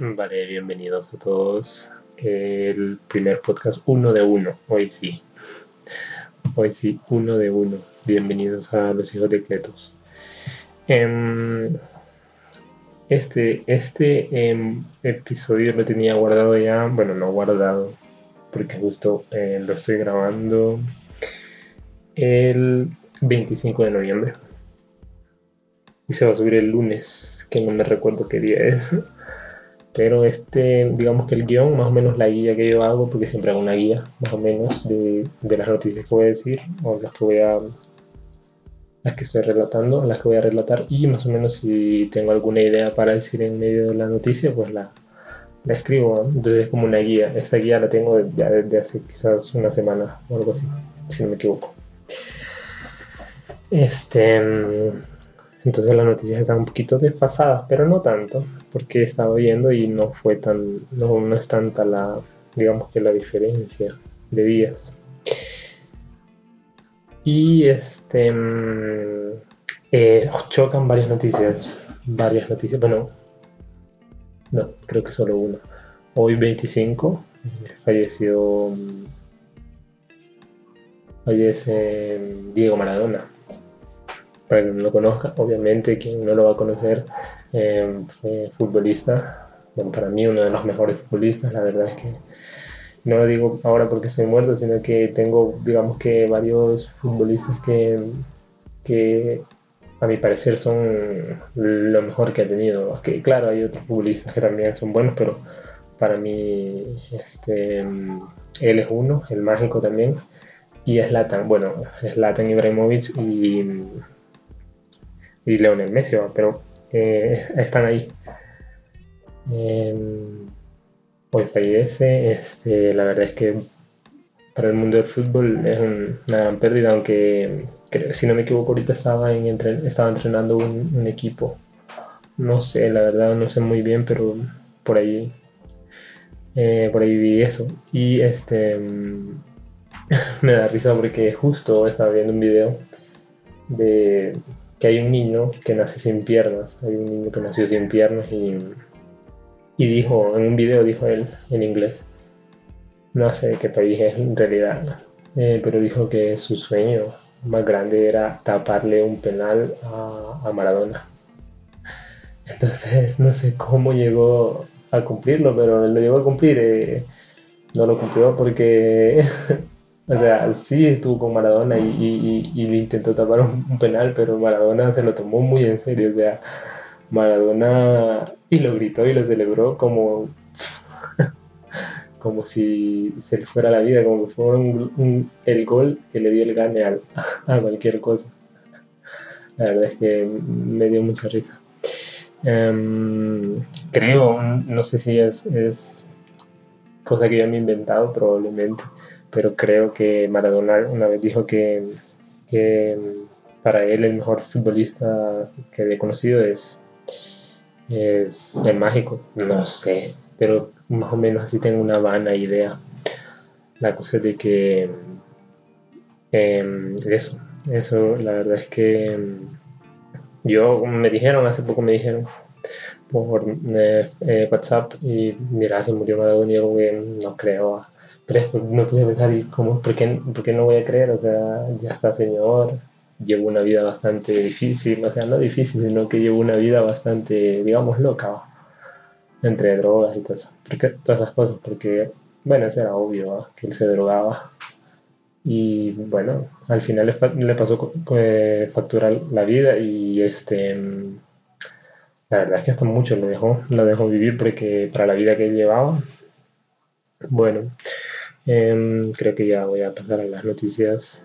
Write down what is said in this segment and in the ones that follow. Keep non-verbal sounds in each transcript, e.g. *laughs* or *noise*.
Vale, bienvenidos a todos. El primer podcast uno de uno, hoy sí. Hoy sí, uno de uno. Bienvenidos a los hijos de Cletos. Em, este este em, episodio lo tenía guardado ya, bueno, no guardado, porque justo eh, lo estoy grabando el 25 de noviembre. Y se va a subir el lunes, que no me recuerdo qué día es. Pero este, digamos que el guion, más o menos la guía que yo hago, porque siempre hago una guía, más o menos, de, las noticias que voy a decir, o las que voy a. las que estoy relatando, las que voy a relatar, y más o menos si tengo alguna idea para decir en medio de la noticia, pues la, la escribo. Entonces es como una guía. Esta guía la tengo ya desde hace quizás una semana o algo así, si no me equivoco. Este. Entonces las noticias están un poquito desfasadas, pero no tanto, porque he estado viendo y no fue tan, no, no es tanta la, digamos que la diferencia de días. Y este, mm, eh, chocan varias noticias, varias noticias, bueno, no, creo que solo una. Hoy 25 falleció, mm, fallece mm, Diego Maradona para quien no lo conozca, obviamente quien no lo va a conocer, eh, fue futbolista, bueno, para mí uno de los mejores futbolistas, la verdad es que no lo digo ahora porque estoy muerto, sino que tengo, digamos que varios futbolistas que, que a mi parecer son lo mejor que ha tenido. Que, claro, hay otros futbolistas que también son buenos, pero para mí este, él es uno, el mágico también. Y es Latan, bueno, es Latan Ibrahimovic y y Leonel Messi, pero eh, *laughs* están ahí. Em, hoy fallece, este, la verdad es que para el mundo del fútbol es una gran pérdida, aunque si no me equivoco ahorita estaba, en estaba entrenando un, equipo. No sé, la verdad no sé muy bien, pero por ahí, eh, por ahí vi eso. Y este *laughs* me da risa porque justo estaba viendo un video de que hay un niño que nace sin piernas, hay un niño que nació sin piernas y, y dijo, en un video dijo él en inglés, no sé qué país es en realidad, eh, pero dijo que su sueño más grande era taparle un penal a, Maradona. Entonces no sé cómo llegó a cumplirlo, pero lo llegó a cumplir. Eh, no lo cumplió porque O sea, sí estuvo con Maradona y, le intentó tapar un, penal, pero Maradona se lo tomó muy en serio. O sea, Maradona y lo gritó y lo celebró como, *laughs* como si se le fuera la vida, como si fuera el gol que le dio el gane a cualquier cosa. La verdad es que me dio mucha risa. Em, creo, no sé si es, es cosa que yo me he inventado, probablemente pero creo que Maradona una vez dijo que, para él el mejor futbolista que había conocido es, es el mágico. No sé, pero más o menos así tengo una vana idea. La cosa es de que em, eso, eso la verdad es que em, yo me dijeron, hace poco me dijeron por eh, eh, WhatsApp y mira, se murió Maradona y yo no creo pero me pensar, ¿y cómo, por, qué, por qué no voy a creer? O sea, ya está señor, llevo una vida bastante difícil, o sea, no difícil, sino que llevo una vida bastante, digamos, loca, entre drogas y todo eso, porque, todas esas cosas, porque, bueno, eso era obvio, que él se drogaba. Y bueno, al final le, pasó eh, facturar la vida y este, la verdad es que hasta mucho lo dejó, lo dejó vivir porque para la vida que llevaba, bueno, Em, creo que ya voy a pasar a las noticias.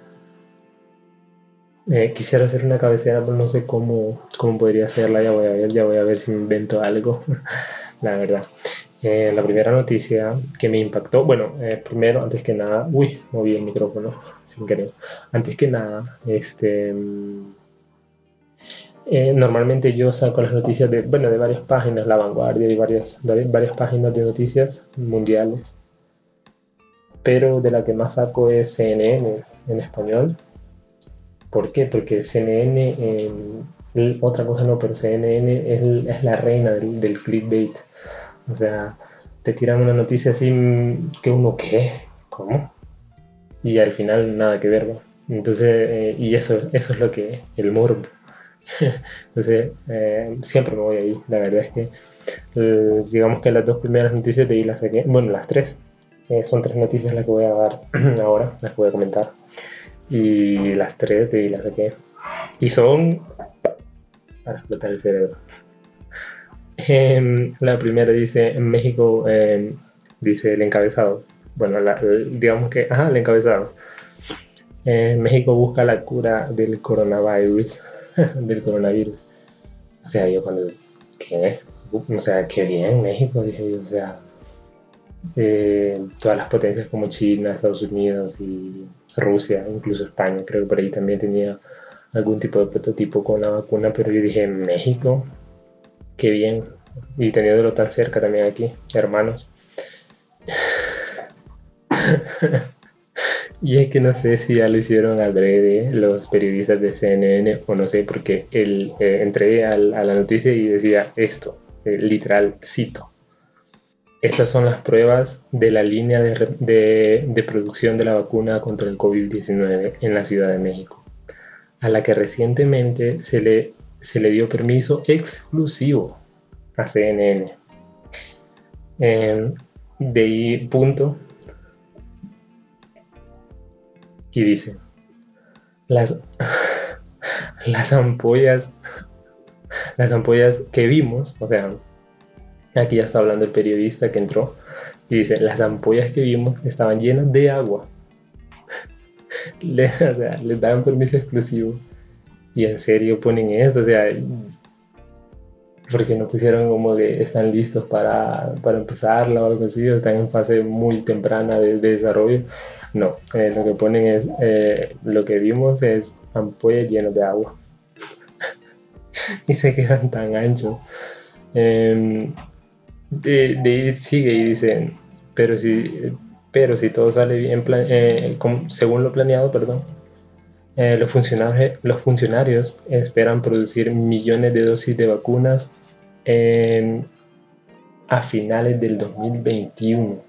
Eh, quisiera hacer una cabecera, pero no sé cómo, cómo podría hacerla. Ya voy a ver, ya voy a ver si invento algo. *laughs* la verdad. Eh, la primera noticia que me impactó, bueno, eh, primero, antes que nada, uy, moví el micrófono sin querer. Antes que nada, este, normalmente yo saco las noticias de, bueno, de varias páginas, La Vanguardia y varias, varias páginas de noticias mundiales pero de la que más saco es CNN en español. ¿Por qué? Porque CNN, otra cosa no, pero CNN es, la reina del, clickbait. O sea, te tiran una noticia así que uno, ¿qué? ¿Cómo? Y al final nada que ver, ¿no? Entonces, eh, y eso, eso es lo que, el morbo. *laughs* Entonces, eh, siempre me voy ahí. La verdad es que, eh, digamos que las dos primeras noticias de ahí las saqué, bueno, las tres, son tres noticias las que voy a dar *clears throat* ahora, las que voy a comentar. Y las tres de las saqué. Y son para explotar el cerebro. Em, la primera dice, en México, em, dice el encabezado. Bueno, digamos que, ajá, el encabezado. En México busca la cura del coronavirus. *laughs* del coronavirus. O sea, yo cuando, ¿qué? O sea, qué bien México, dije yo, o sea, eh, todas las potencias como China, Estados Unidos y Rusia, incluso España, creo que por ahí también tenía algún tipo de prototipo con la vacuna, pero yo dije, México, qué bien. Y teniéndolo tan cerca también aquí, hermanos. *laughs* y es que no sé si ya lo hicieron adrede los periodistas de CNN o no sé, porque el, eh, entré a la noticia y decía esto, eh, literal, cito. Estas son las pruebas de la línea de, producción de la vacuna contra el COVID-19 en la Ciudad de México a la que recientemente se le, se le dio permiso exclusivo a CNN. Em, de ahí punto. Y dice, las, *laughs* las ampollas, las ampollas que vimos, o sea, aquí ya está hablando el periodista que entró, y dice, las ampollas que vimos estaban llenas de agua *laughs* le, o sea, les dan permiso exclusivo y en serio ponen esto, o sea, porque no pusieron como que están listos para, para empezarla o algo así, o están en fase muy temprana de, desarrollo. No, eh, lo que ponen es, eh, lo que vimos es ampollas llenas de agua *laughs* y se quedan tan anchos. Em, de, sigue y dicen, pero si pero si todo sale bien, eh, según lo planeado, perdón, eh, los, funcionarios, los funcionarios esperan producir millones de dosis de vacunas a finales del 2021.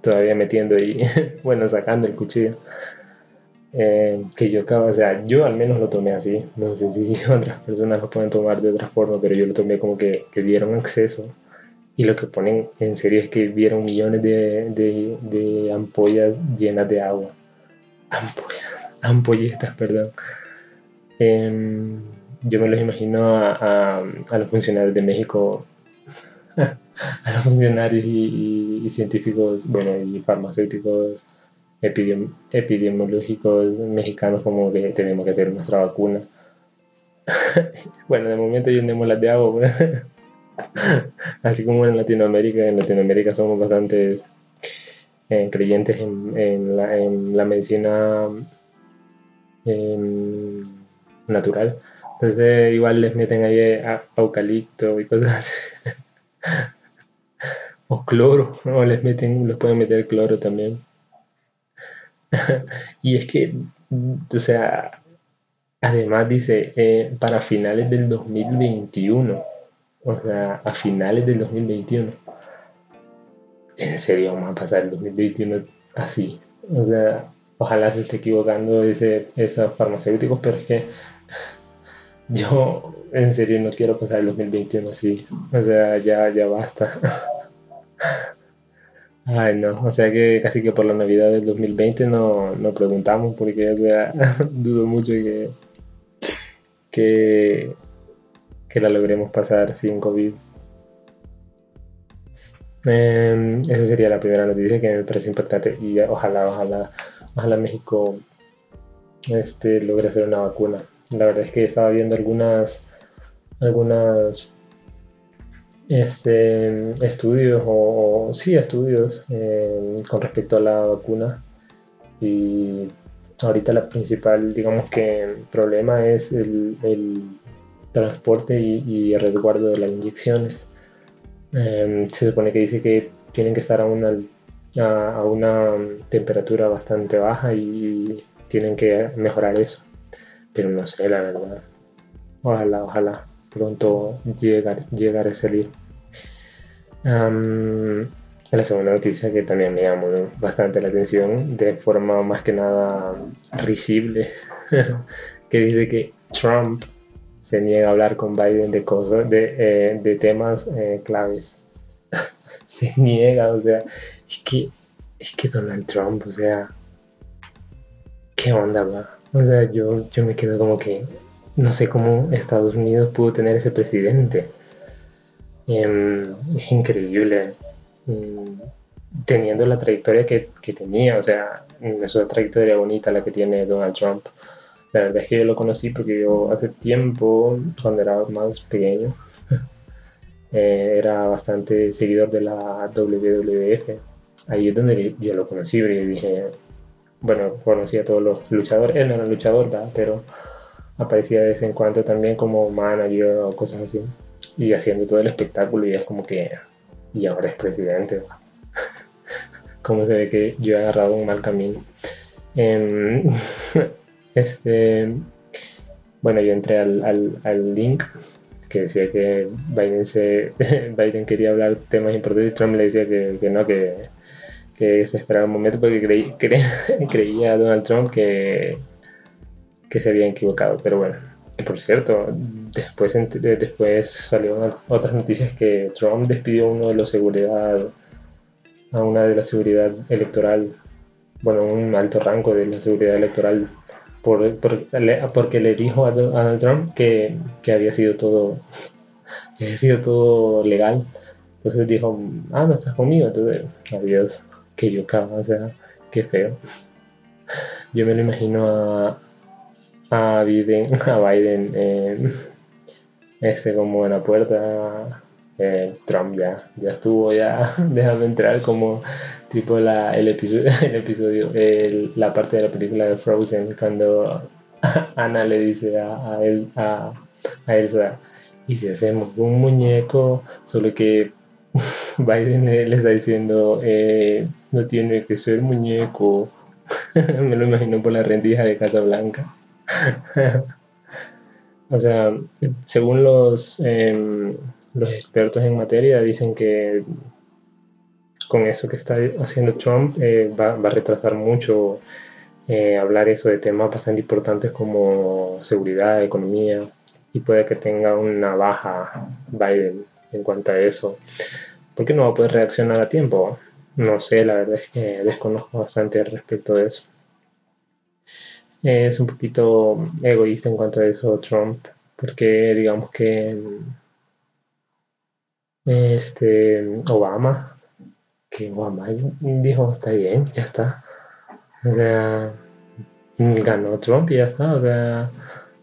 Todavía metiendo ahí, *laughs* bueno, sacando el cuchillo. Eh, que yo acabo, o sea, yo al menos lo tomé así. No sé si *laughs* otras personas lo pueden tomar de otra forma, pero yo lo tomé como que, que dieron acceso y lo que ponen en serio es que vieron millones de, ampollas llenas de agua. Ampollas, *laughs* ampolletas, perdón. Em, yo me los imagino a, los funcionarios de México, *laughs* a los funcionarios y, científicos, bueno, y farmacéuticos, epidemiológicos mexicanos como que tenemos que hacer nuestra vacuna. *laughs* bueno, de momento llenemos las de agua. Así como en Latinoamérica, en Latinoamérica somos bastante eh, creyentes en, la, medicina em, natural. Entonces igual les meten ahí eucalipto y cosas así. *laughs* o cloro, o les meten, les pueden meter cloro también. *laughs* y es que, o sea, además dice, eh, para finales del 2021 o sea, a finales del 2021. ¿En serio vamos a pasar el 2021 así? O sea, ojalá se esté equivocando ese, esos farmacéuticos, pero es que *laughs* yo en serio no quiero pasar el 2021 así. O sea, ya, ya basta. *laughs* Ay, no, o sea que casi que por la Navidad del 2020 no, no preguntamos porque *laughs* dudo mucho que, que que la logremos pasar sin COVID. Em, esa sería la primera noticia que me parece impactante y ojalá, ojalá, ojalá México este, logre hacer una vacuna. La verdad es que estaba viendo algunas, algunas este, estudios o, sí estudios em, con respecto a la vacuna y ahorita la principal digamos que problema es el transporte y, el resguardo de las inyecciones. Em, se supone que dice que tienen que estar a una, a, una temperatura bastante baja y, tienen que mejorar eso. Pero no sé, la verdad. Ojalá, ojalá pronto llegar, llegar a salir. la segunda noticia que también me llamó bastante la atención, de forma más que nada risible, *laughs* que dice que Trump se niega a hablar con Biden de cosas, de, eh, temas eh, claves. *laughs* se niega, o sea, es que, es que Donald Trump, o sea, ¿qué onda, va? O sea, yo, yo me quedo como que no sé cómo Estados Unidos pudo tener ese presidente. Em, es increíble. Mm, teniendo la trayectoria que, que, tenía, o sea, es una trayectoria bonita la que tiene Donald Trump. La verdad es que yo lo conocí porque yo hace tiempo, cuando era más pequeño, *laughs* eh, era bastante seguidor de la WWF. Ahí es donde yo lo conocí, porque dije, bueno, conocí a todos los luchadores, él no era luchador, ¿verdad? pero aparecía de vez en cuando también como manager o cosas así, y haciendo todo el espectáculo y es como que, y ahora es presidente. *laughs* como se ve que yo he agarrado un mal camino. Em, *laughs* este, bueno, yo entré al, al, link que decía que Biden, se, *laughs* Biden quería hablar temas importantes y Trump le decía que, que no, que, que, se esperaba un momento porque creí, *laughs* creía Donald Trump que, que se había equivocado. Pero bueno, por cierto, después, después salieron otras noticias que Trump despidió a uno de los seguridad, a una de la seguridad electoral, bueno, un alto rango de la seguridad electoral, por, porque le dijo a Donald Trump que, que había sido todo, que había sido todo legal. Entonces dijo, ah, no estás conmigo, entonces, adiós, que yo cago, o sea, qué feo. Yo me lo imagino a, a Biden, *laughs* a Biden este como en la puerta eh, Trump ya, ya estuvo, ya *laughs* déjame entrar como tipo la, el *laughs* episodio, el episodio la parte de la película de Frozen cuando *laughs* Ana le dice a, a, él, a, Elsa, y si hacemos un muñeco, solo que Biden le está diciendo, eh, no tiene que ser muñeco, me lo imagino por la rendija de Casablanca. o sea, según los, em, los expertos en materia, dicen que con eso que está haciendo Trump eh, va, a retrasar mucho eh, hablar eso de temas bastante importantes como seguridad, economía, y puede que tenga una baja Biden en cuanto a eso, porque no va a poder reaccionar a tiempo. No sé, la verdad es que desconozco bastante al respecto de eso es un poquito egoísta en cuanto a eso Trump, porque digamos que este Obama, que Obama dijo está bien, ya está. O sea, ganó Trump y ya está, o sea,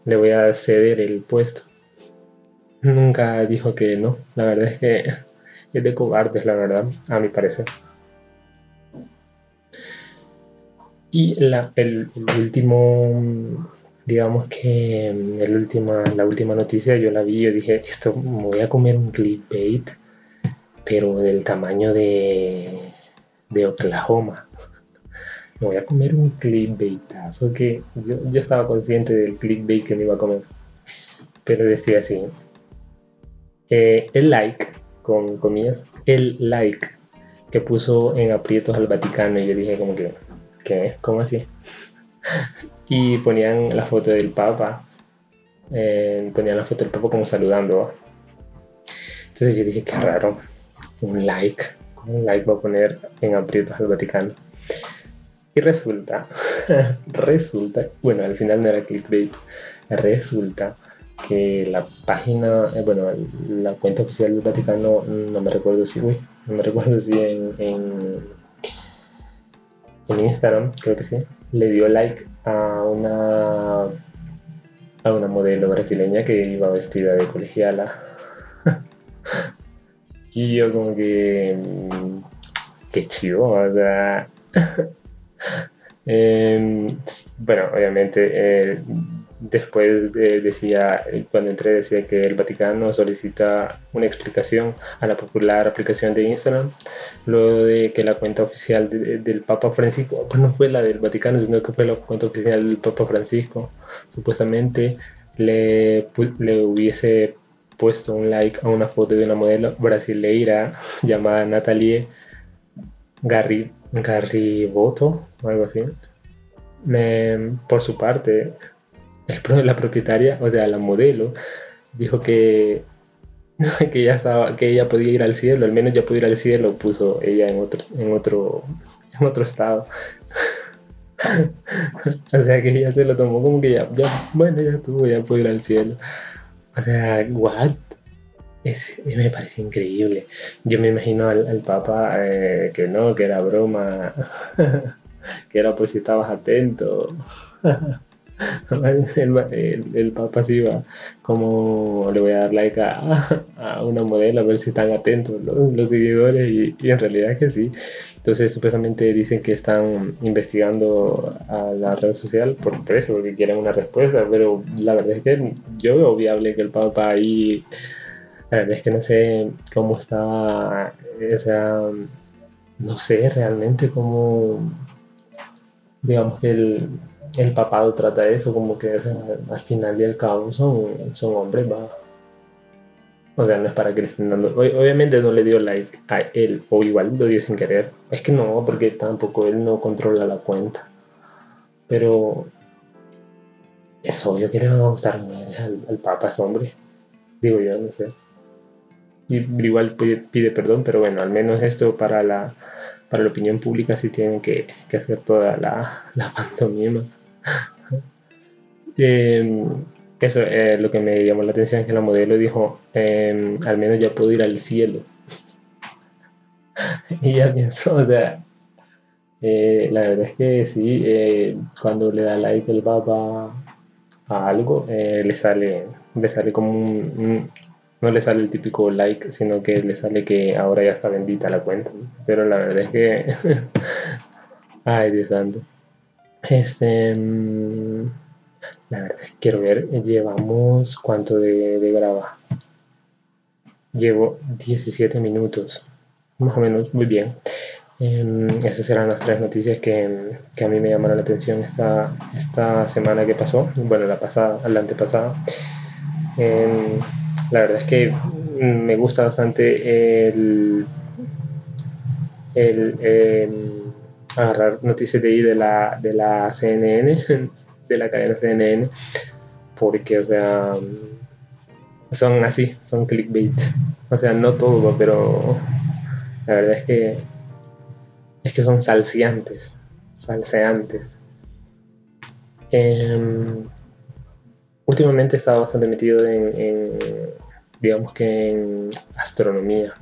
le voy a ceder el puesto. Nunca dijo que no, la verdad es que es de cobardes, la verdad, a mi parecer. Y la, el, último, digamos que el última, la última noticia yo la vi, yo dije, esto me voy a comer un clickbait, pero del tamaño de, de Oklahoma. *laughs* Me voy a comer un clickbaitazo que yo, yo estaba consciente del clickbait que me iba a comer. Pero decía así, eh, el like, con comillas, el like que puso en aprietos al Vaticano y yo dije como que ¿qué? ¿Cómo así? *laughs* y ponían la foto del Papa, eh, ponían la foto del Papa como saludando. Entonces yo dije, qué raro, un like, un like va a poner en aprietos al Vaticano. Y resulta, *laughs* resulta, bueno, al final no era clickbait, resulta que la página, eh, bueno, la cuenta oficial del Vaticano, no me recuerdo si, uy, no me recuerdo si en en Instagram, creo que sí, le dio like a una a una modelo brasileña que iba vestida de colegiala. *laughs* y yo como que mm, qué chido, o sea, *laughs* em, bueno, obviamente eh, Después decía, cuando entré decía que el Vaticano solicita una explicación a la popular aplicación de Instagram, luego de que la cuenta oficial del Papa Francisco, pues no fue la del Vaticano, sino que fue la cuenta oficial del Papa Francisco, supuestamente le, le hubiese puesto un like a una foto de una modelo brasileira *laughs* llamada Natalie Garri, Garriboto o algo así. por su parte, la propietaria, o sea, la modelo, dijo que, *laughs* que, ya estaba, que ella podía ir al cielo, al menos ya podía ir al cielo, puso ella en otro, en otro, en otro estado. *laughs* o sea que ella se lo tomó como que ya, ya bueno, ya estuvo, ya pudo ir al cielo. O sea, what? Es, me parece increíble. Yo me imagino al, al eh, que no, que era broma, *laughs* que era pues si estabas atento. *laughs* el, el, Papa sí va, como le voy a dar like a, a, una modelo a ver si están atentos los, seguidores y, en realidad que sí. Entonces supuestamente dicen que están investigando a la red social por, por eso, porque quieren una respuesta, pero la verdad es que yo veo viable que el Papa ahí la verdad es que no sé cómo está, o sea, no sé realmente cómo, digamos que el, el papado trata eso, como que al final y al cabo son, son hombres, va. O sea, no es para que le estén dando. Obviamente no le dio like a él, o igual lo dio sin querer. Es que no, porque tampoco él no controla la cuenta. Pero es obvio que le van a gustar al, al Papa, es hombre. Digo yo, no sé igual pide, perdón, pero bueno, al menos esto para la, para la opinión pública sí tienen que, que hacer toda la, la *laughs* pantomima. Em, eso, eh, lo que me llamó la atención es que la modelo dijo, em, al menos ya puedo ir al cielo. *laughs* y ya pienso, o sea, eh, la verdad es que sí, eh, cuando le da like el papa a algo, le sale le sale como un, no le sale el típico like, sino que le sale que ahora ya está bendita la cuenta. Pero la verdad es que. *laughs* Ay, Dios santo. Este. Mm, la verdad es que quiero ver. Llevamos. ¿Cuánto de, de graba? Llevo 17 minutos. Más o menos, muy bien. Eh, esas eran las tres noticias que, que, a mí me llamaron la atención esta, esta semana que pasó. Bueno, la pasada, la antepasada. Eh, la verdad es que me gusta bastante el, agarrar noticias de ahí de la, de la CNN, *laughs* de la cadena CNN, porque, o sea, son así, son clickbait. O sea, no todo, pero la verdad es que es que son salseantes, salseantes. Em, últimamente he estado bastante metido en, digamos que en astronomía.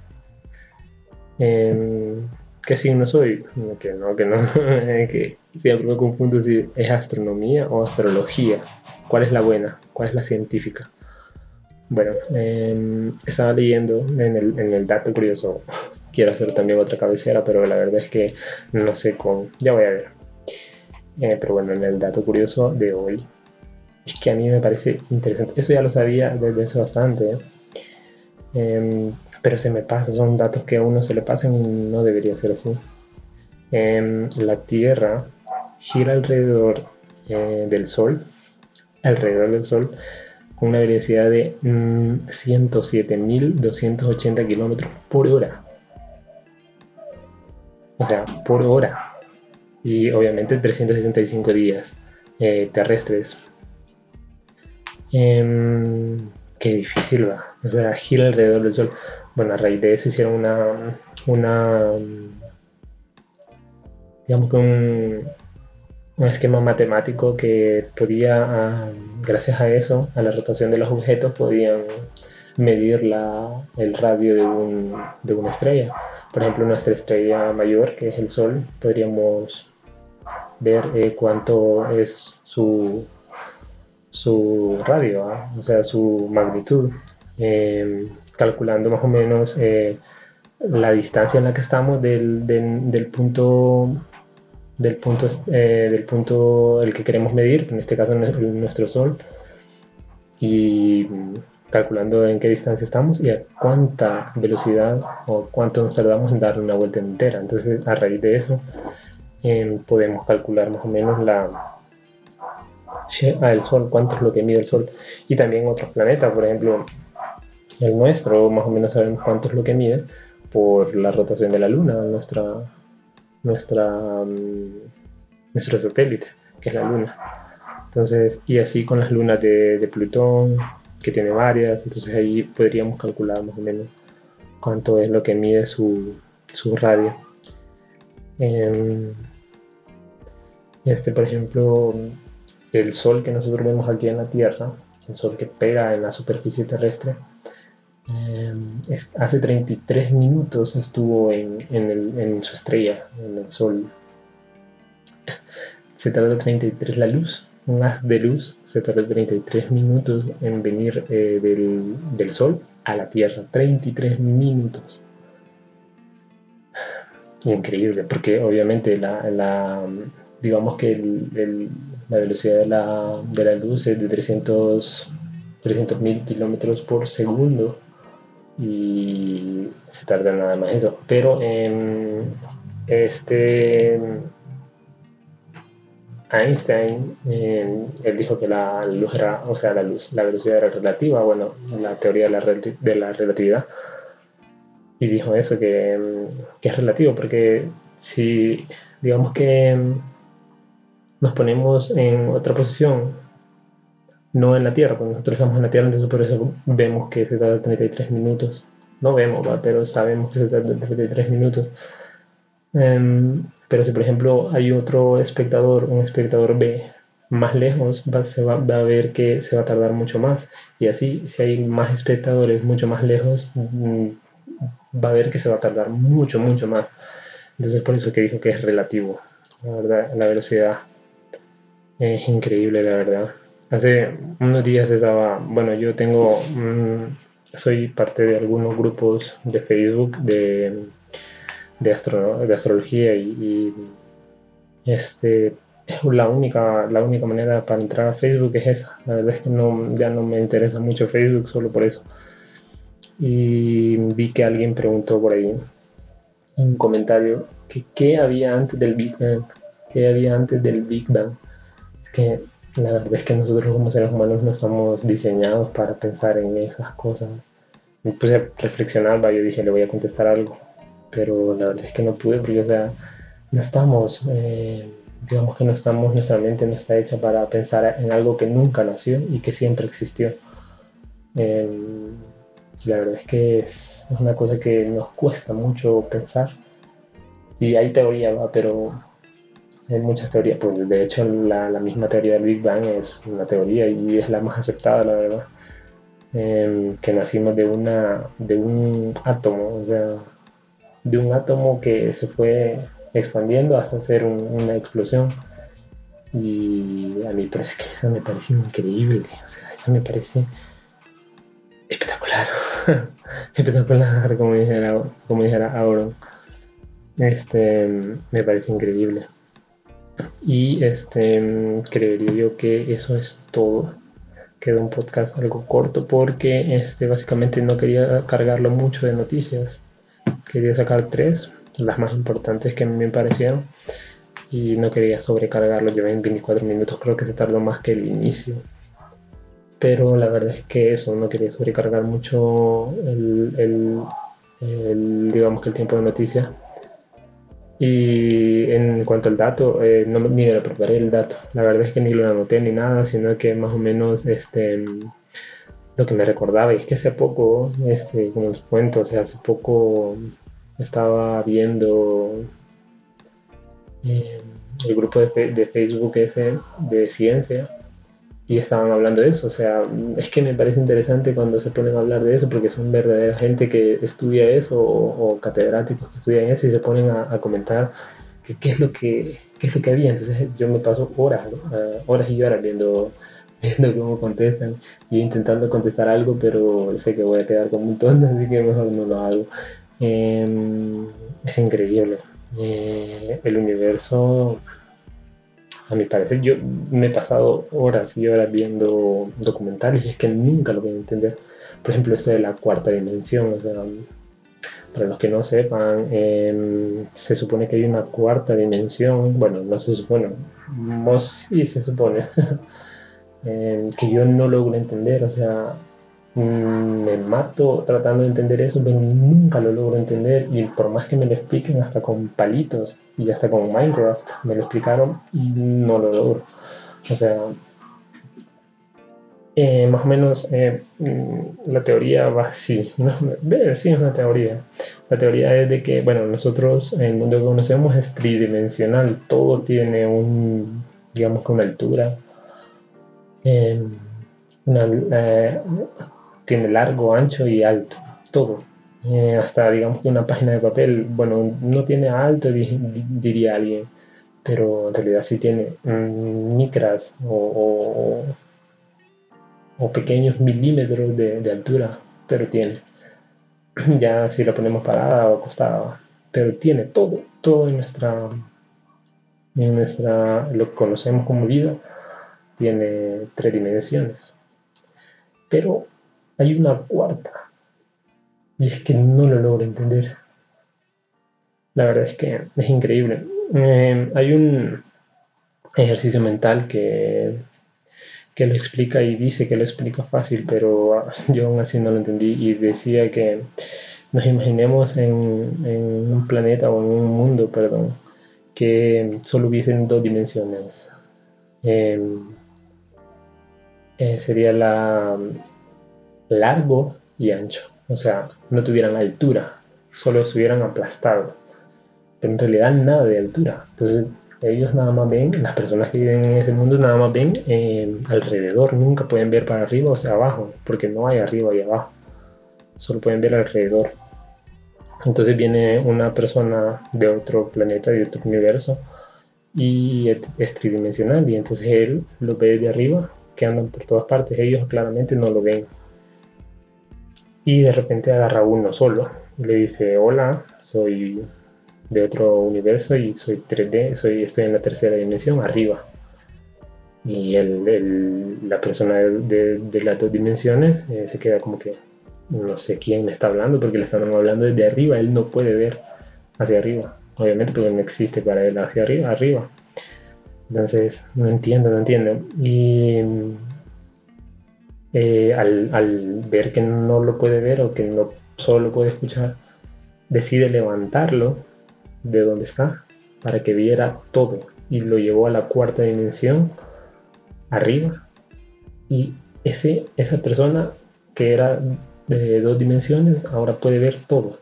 ¿Qué signo soy? Que no, que no, *laughs* que siempre me confundo si es astronomía o astrología. ¿Cuál es la buena? ¿Cuál es la científica? Bueno, em, estaba leyendo en el, en el dato curioso, *laughs* quiero hacer también otra cabecera, pero la verdad es que no sé cómo, ya voy a ver. Eh, pero bueno, en el dato curioso de hoy es que a mí me parece interesante. Eso ya lo sabía desde hace bastante, ¿eh? Pero se me pasa, son datos que a uno se le pasan y no debería ser así. Em, la Tierra gira alrededor eh, del Sol, alrededor del Sol, con una velocidad de 107.280 mm, kilómetros por hora. O sea, por hora. Y obviamente 365 días eh, terrestres Em, qué difícil va. O sea, gira alrededor del Sol. Bueno, a raíz de eso hicieron una. una digamos que un, un esquema matemático que podía, ah, gracias a eso, a la rotación de los objetos, podían medir la, el radio de, un, de una estrella. Por ejemplo, nuestra estrella mayor, que es el Sol, podríamos ver eh, cuánto es su su radio, ¿ah? o sea, su magnitud, em, calculando más o menos eh, la distancia en la que estamos del, del, punto del punto eh, del punto el que queremos medir, en este caso nuestro Sol, y calculando en qué distancia estamos y a cuánta velocidad o cuánto nos tardamos en dar una vuelta entera. Entonces, a raíz de eso, em, podemos calcular más o menos la, al Sol, cuánto es lo que mide el Sol, y también otros planetas, por ejemplo, el nuestro, más o menos sabemos cuánto es lo que mide por la rotación de la Luna, nuestra, nuestra, mm, nuestro satélite, que es la Luna. Entonces, y así con las lunas de, Plutón, que tiene varias, entonces ahí podríamos calcular más o menos cuánto es lo que mide su, su radio. Em, este, por ejemplo, el Sol que nosotros vemos aquí en la Tierra, el Sol que pega en la superficie terrestre, em, hace 33 minutos estuvo en, en, su estrella, en el Sol. *laughs* Se tarda 33 la luz, un haz de luz se tarda 33 minutos en venir eh, del, del Sol a la Tierra. 33 minutos *sighs* increíble, porque obviamente la, la digamos que el, la velocidad de la, de la, luz es de 300 mil kilómetros por segundo y se tarda nada más eso. Pero en este Einstein, él dijo que la luz era, o sea, la luz, la velocidad era relativa, bueno, la teoría de la, de la relatividad y dijo eso, que, es relativo, porque si digamos que nos ponemos en otra posición, no en la Tierra, cuando nosotros estamos en la Tierra, entonces por eso vemos que se tarda 33 minutos. No vemos, pero sabemos que se tarda 33 minutos. Em, pero si por ejemplo hay otro espectador, un espectador B más lejos, va, se va, va, a ver que se va a tardar mucho más. Y así, si hay más espectadores mucho más lejos, mm, va a ver que se va a tardar mucho, mucho más. Entonces por eso que dijo que es relativo. La verdad, la velocidad es increíble, la verdad. Hace unos días estaba, bueno, yo tengo, soy parte de algunos grupos de Facebook de, de, de astrología y, este, la única, la única manera para entrar a Facebook es esa. La verdad es que no, ya no me interesa mucho Facebook solo por eso y vi que alguien preguntó por ahí un comentario que qué había antes del Big Bang, qué había antes del Big Bang. Es que la verdad es que nosotros como seres humanos no estamos diseñados para pensar en esas cosas. Me puse a reflexionar, yo dije, le voy a contestar algo, pero la verdad es que no pude porque, o sea, no estamos, eh, digamos que no estamos, nuestra mente no está hecha para pensar en algo que nunca nació y que siempre existió. Em, la verdad es que es, una cosa que nos cuesta mucho pensar. Y hay teoría, pero hay muchas teorías. Pues de hecho, la, misma teoría del Big Bang es una teoría y es la más aceptada, la verdad. Em, que nacimos de, una, de un átomo, o sea, de un átomo que se fue expandiendo hasta hacer una explosión. Y a mí parece que eso me parece increíble, o sea, eso me parece espectacular. *laughs* espectacular, como dijera, como dijera Auron. Este, me parece increíble. Y este, creería yo que eso es todo. Queda un podcast algo corto porque este, básicamente no quería cargarlo mucho de noticias. Quería sacar tres, las más importantes que me parecieron. Y no quería sobrecargarlo. Llevé en 24 minutos, creo que se tardó más que el inicio pero la verdad es que eso, no quería sobrecargar mucho el, digamos que el tiempo de noticia. Y en cuanto al dato, eh, ni me lo preparé el dato, la verdad es que ni lo anoté ni nada, sino que más o menos este, lo que me recordaba, y es que hace poco, este, como les cuento, o sea, hace poco estaba viendo eh, el grupo de, de Facebook ese de ciencia y estaban hablando de eso. O sea, es que me parece interesante cuando se ponen a hablar de eso porque son verdadera gente que estudia eso o, catedráticos que estudian eso y se ponen a, comentar qué es lo que qué es lo que había. Entonces yo me paso horas, horas y horas viendo, *laughs* viendo cómo contestan y intentando contestar algo, pero sé que voy a quedar como un tonto, *laughs* así que mejor no lo hago. Em, es increíble. Eh, el universo a mi parecer, yo me he pasado horas y horas viendo documentales y es que nunca lo voy a entender. Por ejemplo, esto de la cuarta dimensión, o sea, para los que no sepan, em, se supone que hay una cuarta dimensión, bueno, no se supone, sí se supone, *laughs* em, que yo no logro entender, o sea, me mato tratando de entender eso, pero nunca lo logro entender y por más que me lo expliquen hasta con palitos y hasta con Minecraft me lo explicaron y no lo logro. O sea, eh, más o menos eh, mm, la teoría va así, *laughs* sí es una teoría. La teoría es de que, bueno, nosotros, el mundo que conocemos es tridimensional, todo tiene un, digamos que una altura, em, eh, tiene largo, ancho y alto, todo. hasta, digamos que una página de papel, bueno, no tiene alto, diría alguien, pero en realidad sí tiene mm, micras o o pequeños milímetros de, altura, pero tiene. *clears throat* Ya si lo ponemos parada o acostada, pero tiene todo, todo en nuestra, en nuestra, lo que conocemos como vida, tiene tres dimensiones. Pero hay una cuarta, y es que no lo logro entender. La verdad es que es increíble. Eh, hay un ejercicio mental que que lo explica y dice que lo explica fácil, pero ah, yo aún así no lo entendí y decía que nos imaginemos en, un planeta o en un mundo, perdón, que solo hubiesen dos dimensiones. Em, eh, sería la largo y ancho, o sea, no tuvieran altura, solo estuvieran aplastados, pero en realidad nada de altura. Entonces ellos nada más ven, las personas que viven en ese mundo nada más ven eh, alrededor, nunca pueden ver para arriba o sea abajo, porque no hay arriba y abajo, solo pueden ver alrededor. Entonces viene una persona de otro planeta, de otro universo, y es tridimensional, y entonces él lo ve de arriba, que andan por todas partes, ellos claramente no lo ven. Y de repente agarra uno solo y le dice, hola, soy de otro universo y soy 3D, soy, estoy en la tercera dimensión, arriba. Y el, la persona de, las dos dimensiones eh, se queda como que no sé quién me está hablando porque le están hablando desde arriba, él no puede ver hacia arriba, obviamente porque no existe para él hacia arriba. arriba. Entonces, no entiendo, no entiendo. Eh, al, ver que no lo puede ver o que no solo lo puede escuchar, decide levantarlo de donde está para que viera todo y lo llevó a la cuarta dimensión arriba. Y ese, esa persona que era de dos dimensiones ahora puede ver todo.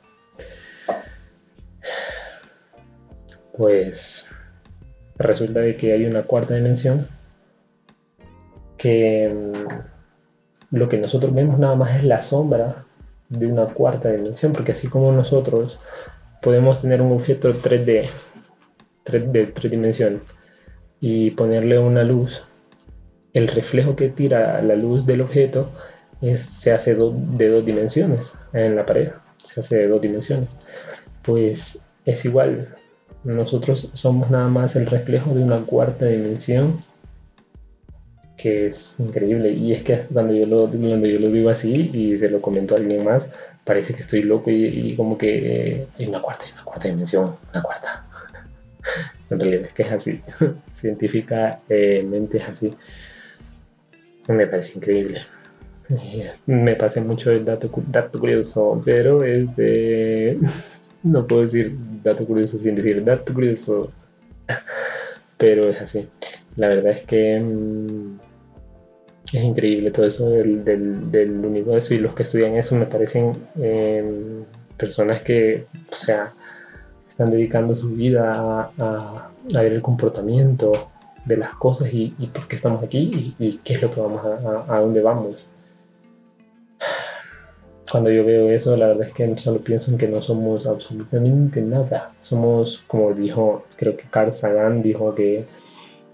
Pues resulta de que hay una cuarta dimensión que mm, lo que nosotros vemos nada más es la sombra de una cuarta dimensión porque así como nosotros podemos tener un objeto 3D, de tres dimensiones, y ponerle una luz, el reflejo que tira la luz del objeto se hace de dos dimensiones en la pared, se hace de dos dimensiones. Pues es igual, nosotros somos nada más el reflejo de una cuarta dimensión que es increíble y es que cuando yo lo, cuando yo lo digo así y se lo comento a alguien más parece que estoy loco y, como que en una cuarta, una cuarta dimensión, una cuarta. *laughs* en realidad es que es así, *laughs* científicamente es así. Me parece increíble. Me pasé mucho el dato, dato curioso, pero es de... *laughs* No puedo decir dato curioso sin decir dato curioso, pero es así. La verdad es que mm, es increíble todo eso del, del, universo y los que estudian eso me parecen em, personas que, o sea, están dedicando su vida a, ver el comportamiento de las cosas y, por qué estamos aquí y, qué es lo que vamos a, a, dónde vamos. Cuando yo veo eso, la verdad es que solo pienso en que no somos absolutamente nada. Somos, como dijo, creo que Carl Sagan dijo que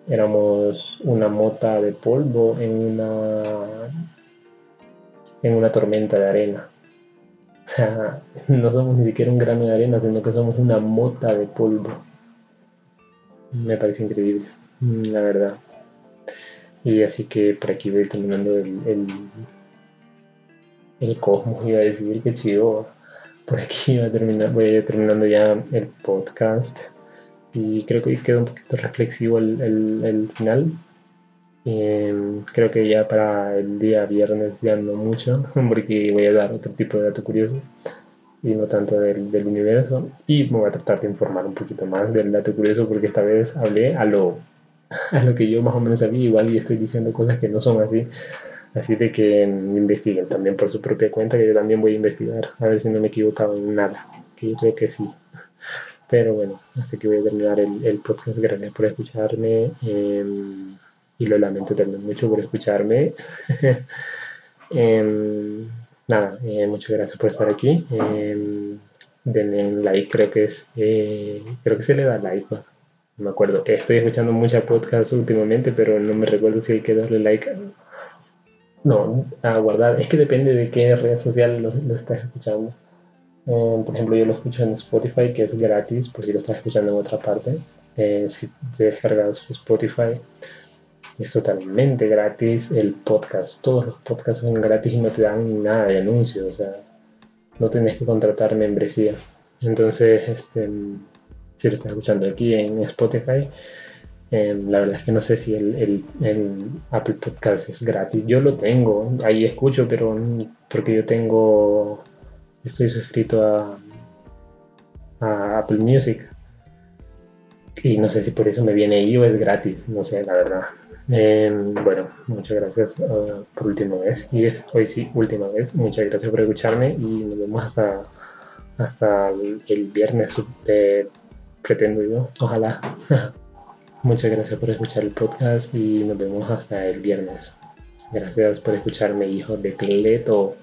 éramos una mota de polvo en una, en una tormenta de arena. O sea, *laughs* no somos ni siquiera un grano de arena, sino que somos una mota de polvo. Me parece increíble, la verdad. Y así que por aquí voy terminando el, el, el cosmos, iba a decir que chido. Por aquí a terminar, voy terminando ya el podcast y creo que quedó un poquito reflexivo el, el, final. Em, creo que ya para el día viernes ya no mucho, *laughs* porque voy a dar otro tipo de dato curioso y no tanto del, del, universo. Y me voy a tratar de informar un poquito más del dato curioso porque esta vez hablé a lo, *laughs* a lo que yo más o menos sabía, igual y estoy diciendo cosas que no son así. Así de que investiguen también por su propia cuenta, que yo también voy a investigar, a ver si no me he equivocado en nada, que yo creo que sí. Pero bueno, así que voy a terminar el, el podcast. Gracias por escucharme. Eh, y lo lamento también mucho por escucharme. *laughs* eh, nada, eh, muchas gracias por estar aquí. Eh, denle like, creo que es, eh, creo que se le da like, no, me acuerdo. Estoy escuchando muchas podcasts últimamente, pero no me recuerdo si hay que darle like. No, a guardar. Es que depende de qué red social lo, lo estás escuchando. Eh, por ejemplo, yo lo escucho en Spotify, que es gratis, por si lo estás escuchando en otra parte. Eh, si te descargas Spotify, es totalmente gratis el podcast. Todos los podcasts son gratis y no te dan nada de anuncio. O sea, no tienes que contratar membresía. Entonces, este, si lo estás escuchando aquí en Spotify, eh, la verdad es que no sé si el, Apple Podcast es gratis. Yo lo tengo, ahí escucho, pero porque yo tengo, estoy suscrito a, a Apple Music. Y no sé si por eso me viene ahí o es gratis, no sé, la verdad. Eh, bueno, muchas gracias uh, por última vez. Y es, hoy sí, última vez. Muchas gracias por escucharme y nos vemos hasta, hasta el, el viernes, eh, pretendo yo. Ojalá. *laughs* muchas gracias por escuchar el podcast y nos vemos hasta el viernes. Gracias por escucharme, hijo de Cleto.